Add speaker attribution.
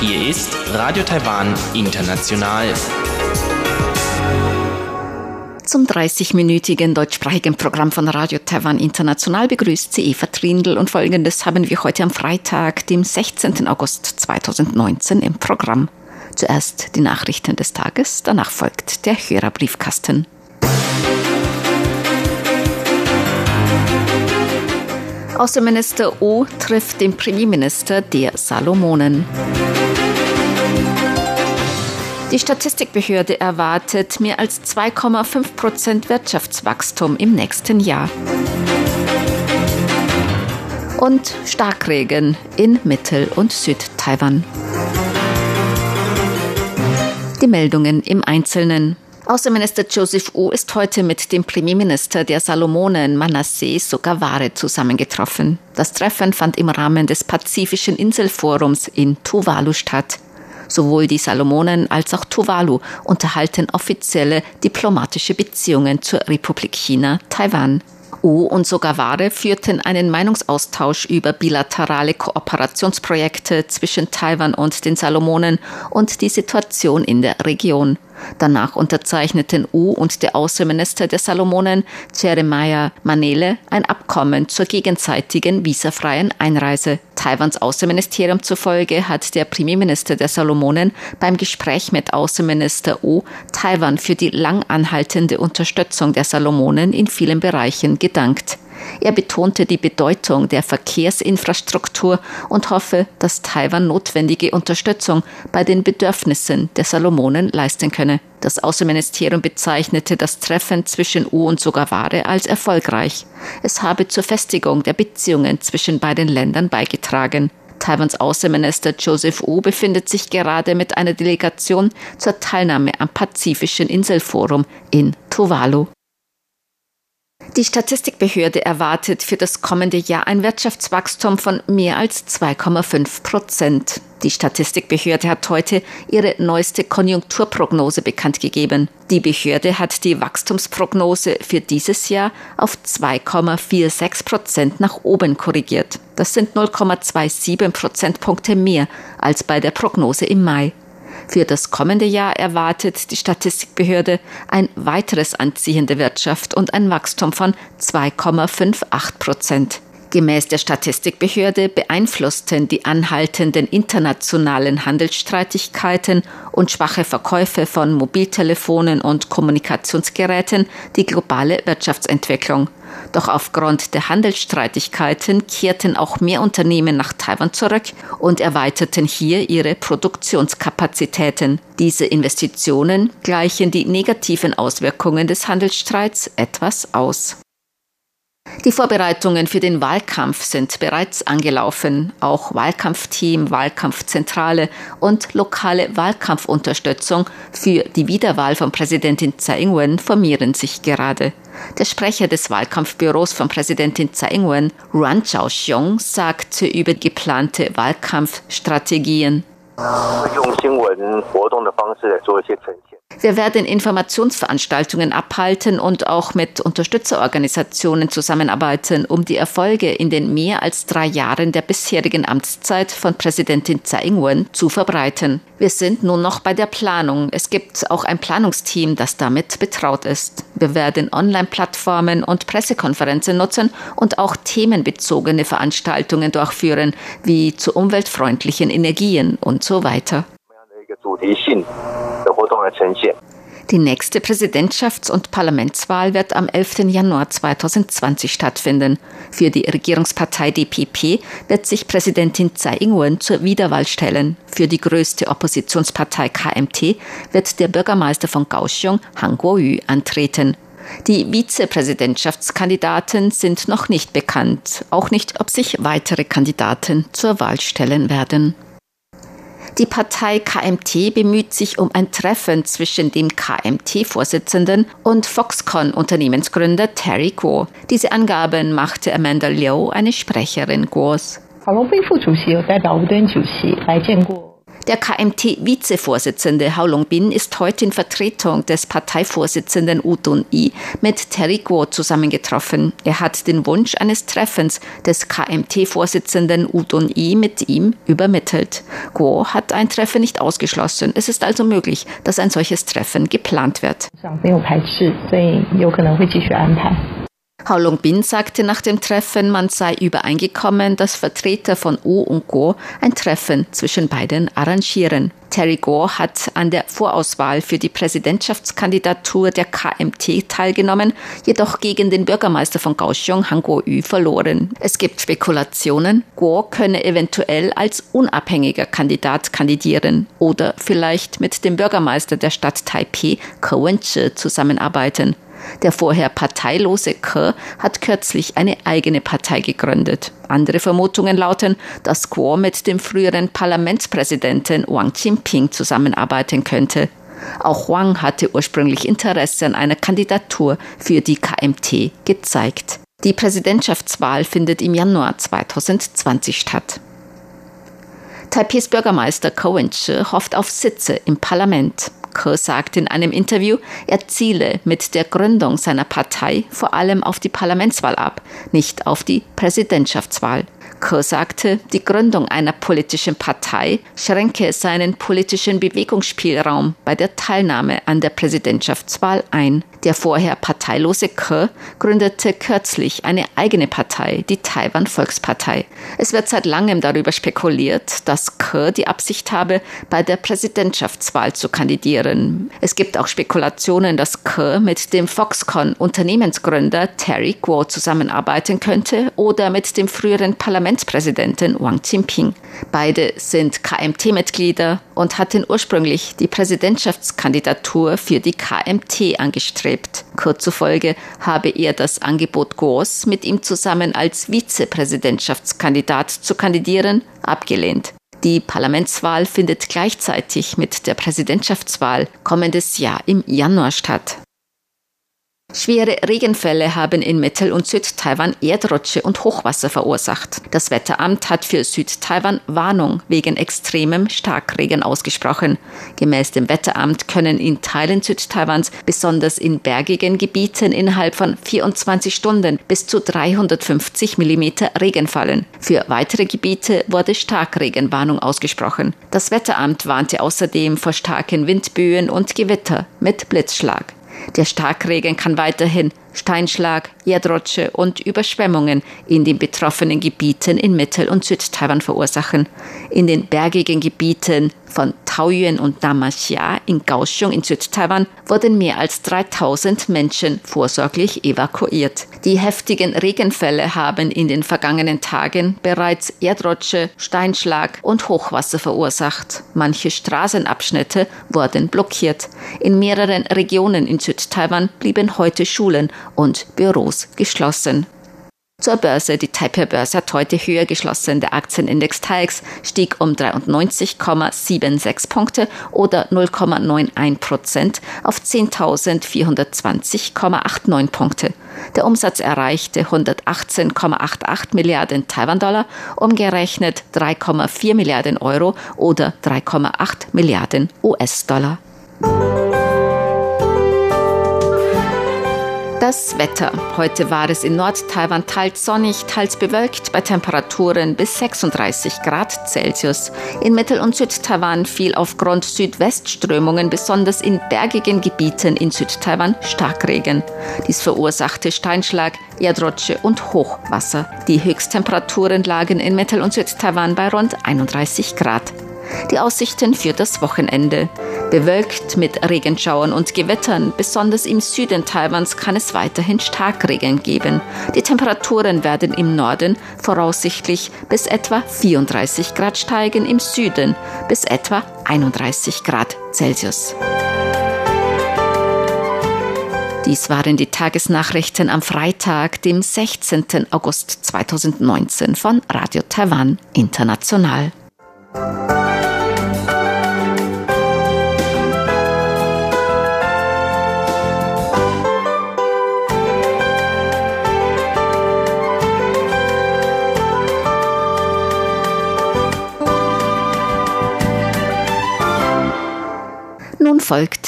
Speaker 1: Hier ist Radio Taiwan International.
Speaker 2: Zum 30-minütigen deutschsprachigen Programm von Radio Taiwan International begrüßt sie Eva Trindl und folgendes haben wir heute am Freitag, dem 16. August 2019 im Programm. Zuerst die Nachrichten des Tages, danach folgt der Hörerbriefkasten. Außenminister O trifft den Premierminister der Salomonen. Die Statistikbehörde erwartet mehr als 2,5 Prozent Wirtschaftswachstum im nächsten Jahr. Und Starkregen in Mittel- und Südtaiwan. Die Meldungen im Einzelnen. Außenminister Joseph U ist heute mit dem Premierminister der Salomonen Manasseh Sogavare zusammengetroffen. Das Treffen fand im Rahmen des Pazifischen Inselforums in Tuvalu statt. Sowohl die Salomonen als auch Tuvalu unterhalten offizielle diplomatische Beziehungen zur Republik China, Taiwan. U und Sogavare führten einen Meinungsaustausch über bilaterale Kooperationsprojekte zwischen Taiwan und den Salomonen und die Situation in der Region. Danach unterzeichneten U und der Außenminister der Salomonen, Jeremiah Manele, ein Abkommen zur gegenseitigen visafreien Einreise. Taiwans Außenministerium zufolge hat der Premierminister der Salomonen beim Gespräch mit Außenminister U Taiwan für die lang anhaltende Unterstützung der Salomonen in vielen Bereichen gedankt. Er betonte die Bedeutung der Verkehrsinfrastruktur und hoffe, dass Taiwan notwendige Unterstützung bei den Bedürfnissen der Salomonen leisten könne. Das Außenministerium bezeichnete das Treffen zwischen U und Sogaware als erfolgreich. Es habe zur Festigung der Beziehungen zwischen beiden Ländern beigetragen. Taiwans Außenminister Joseph Wu befindet sich gerade mit einer Delegation zur Teilnahme am Pazifischen Inselforum in Tuvalu. Die Statistikbehörde erwartet für das kommende Jahr ein Wirtschaftswachstum von mehr als 2,5 Prozent. Die Statistikbehörde hat heute ihre neueste Konjunkturprognose bekannt gegeben. Die Behörde hat die Wachstumsprognose für dieses Jahr auf 2,46 Prozent nach oben korrigiert. Das sind 0,27 Prozentpunkte mehr als bei der Prognose im Mai. Für das kommende Jahr erwartet die Statistikbehörde ein weiteres Anziehen der Wirtschaft und ein Wachstum von 2,58 Prozent. Gemäß der Statistikbehörde beeinflussten die anhaltenden internationalen Handelsstreitigkeiten und schwache Verkäufe von Mobiltelefonen und Kommunikationsgeräten die globale Wirtschaftsentwicklung. Doch aufgrund der Handelsstreitigkeiten kehrten auch mehr Unternehmen nach Taiwan zurück und erweiterten hier ihre Produktionskapazitäten. Diese Investitionen gleichen die negativen Auswirkungen des Handelsstreits etwas aus. Die Vorbereitungen für den Wahlkampf sind bereits angelaufen. Auch Wahlkampfteam, Wahlkampfzentrale und lokale Wahlkampfunterstützung für die Wiederwahl von Präsidentin Tsai Ing-wen formieren sich gerade. Der Sprecher des Wahlkampfbüros von Präsidentin Tsai Ing-wen, Ruan Zhaoxiong, sagte über geplante Wahlkampfstrategien. Wir werden Informationsveranstaltungen abhalten und auch mit Unterstützerorganisationen zusammenarbeiten, um die Erfolge in den mehr als drei Jahren der bisherigen Amtszeit von Präsidentin Tsai Ing-wen zu verbreiten. Wir sind nun noch bei der Planung. Es gibt auch ein Planungsteam, das damit betraut ist. Wir werden Online-Plattformen und Pressekonferenzen nutzen und auch themenbezogene Veranstaltungen durchführen, wie zu umweltfreundlichen Energien und so weiter. Die nächste Präsidentschafts- und Parlamentswahl wird am 11. Januar 2020 stattfinden. Für die Regierungspartei DPP wird sich Präsidentin Tsai Ing-wen zur Wiederwahl stellen. Für die größte Oppositionspartei KMT wird der Bürgermeister von Kaohsiung, Han Kuo-yu, antreten. Die Vizepräsidentschaftskandidaten sind noch nicht bekannt, auch nicht, ob sich weitere Kandidaten zur Wahl stellen werden. Die Partei KMT bemüht sich um ein Treffen zwischen dem KMT-Vorsitzenden und Foxconn-Unternehmensgründer Terry Guo. Diese Angaben machte Amanda Liu, eine Sprecherin Guos. Der KMT-Vizevorsitzende Hao Long-bin ist heute in Vertretung des Parteivorsitzenden U Dun-i mit Terry Guo zusammengetroffen. Er hat den Wunsch eines Treffens des KMT-Vorsitzenden U Dun-i mit ihm übermittelt. Guo hat ein Treffen nicht ausgeschlossen. Es ist also möglich, dass ein solches Treffen geplant wird. Hao Long-bin sagte nach dem Treffen, man sei übereingekommen, dass Vertreter von U und Go ein Treffen zwischen beiden arrangieren. Terry Go hat an der Vorauswahl für die Präsidentschaftskandidatur der KMT teilgenommen, jedoch gegen den Bürgermeister von Kaohsiung, Han Kuo-yu, verloren. Es gibt Spekulationen, Go könne eventuell als unabhängiger Kandidat kandidieren oder vielleicht mit dem Bürgermeister der Stadt Taipei, Ke Wen-che, zusammenarbeiten. Der vorher parteilose Ke hat kürzlich eine eigene Partei gegründet. Andere Vermutungen lauten, dass Kuo mit dem früheren Parlamentspräsidenten Wang Jinping zusammenarbeiten könnte. Auch Wang hatte ursprünglich Interesse an einer Kandidatur für die KMT gezeigt. Die Präsidentschaftswahl findet im Januar 2020 statt. Taipehs Bürgermeister Cohen hofft auf Sitze im Parlament. Ke sagte in einem Interview, er ziele mit der Gründung seiner Partei vor allem auf die Parlamentswahl ab, nicht auf die Präsidentschaftswahl. Ke sagte, die Gründung einer politischen Partei schränke seinen politischen Bewegungsspielraum bei der Teilnahme an der Präsidentschaftswahl ein. Der vorher parteilose Ke gründete kürzlich eine eigene Partei, die Taiwan Volkspartei. Es wird seit langem darüber spekuliert, dass Ke die Absicht habe, bei der Präsidentschaftswahl zu kandidieren. Es gibt auch Spekulationen, dass Ke mit dem Foxconn Unternehmensgründer Terry Guo zusammenarbeiten könnte oder mit dem früheren Parlamentspräsidenten Wang Jinping. Beide sind KMT-Mitglieder und hatten ursprünglich die Präsidentschaftskandidatur für die KMT angestrebt. Kurz zufolge habe er das Angebot Goos, mit ihm zusammen als Vizepräsidentschaftskandidat zu kandidieren, abgelehnt. Die Parlamentswahl findet gleichzeitig mit der Präsidentschaftswahl kommendes Jahr im Januar statt. Schwere Regenfälle haben in Mittel- und Südtaiwan Erdrutsche und Hochwasser verursacht. Das Wetteramt hat für Südtaiwan Warnung wegen extremem Starkregen ausgesprochen. Gemäß dem Wetteramt können in Teilen Südtaiwans, besonders in bergigen Gebieten, innerhalb von 24 Stunden bis zu 350 mm Regen fallen. Für weitere Gebiete wurde Starkregenwarnung ausgesprochen. Das Wetteramt warnte außerdem vor starken Windböen und Gewitter mit Blitzschlag. Der Starkregen kann weiterhin Steinschlag, Erdrutsche und Überschwemmungen in den betroffenen Gebieten in Mittel- und Südtaiwan verursachen. In den bergigen Gebieten von Taoyuan und Namashia in Kaohsiung in Südtaiwan wurden mehr als 3000 Menschen vorsorglich evakuiert. Die heftigen Regenfälle haben in den vergangenen Tagen bereits Erdrutsche, Steinschlag und Hochwasser verursacht. Manche Straßenabschnitte wurden blockiert. In mehreren Regionen in Südtaiwan blieben heute Schulen und Büros geschlossen. Zur Börse. Die Taipei-Börse hat heute höher geschlossen. Der Aktienindex TAIX stieg um 93,76 Punkte oder 0,91 Prozent auf 10.420,89 Punkte. Der Umsatz erreichte 118,88 Milliarden Taiwan-Dollar, umgerechnet 3,4 Milliarden Euro oder 3,8 Milliarden US-Dollar. Das Wetter. Heute war es in Nord-Taiwan teils sonnig, teils bewölkt bei Temperaturen bis 36 Grad Celsius. In Mittel- und Südtaiwan fiel aufgrund Südwestströmungen besonders in bergigen Gebieten in Südtaiwan Starkregen. Dies verursachte Steinschlag, Erdrutsche und Hochwasser. Die Höchsttemperaturen lagen in Mittel- und Südtaiwan bei rund 31 Grad. Die Aussichten für das Wochenende. Bewölkt mit Regenschauern und Gewittern, besonders im Süden Taiwans kann es weiterhin Starkregen geben. Die Temperaturen werden im Norden voraussichtlich bis etwa 34 Grad steigen, im Süden bis etwa 31 Grad Celsius. Dies waren die Tagesnachrichten am Freitag, dem 16. August 2019 von Radio Taiwan International. Folgt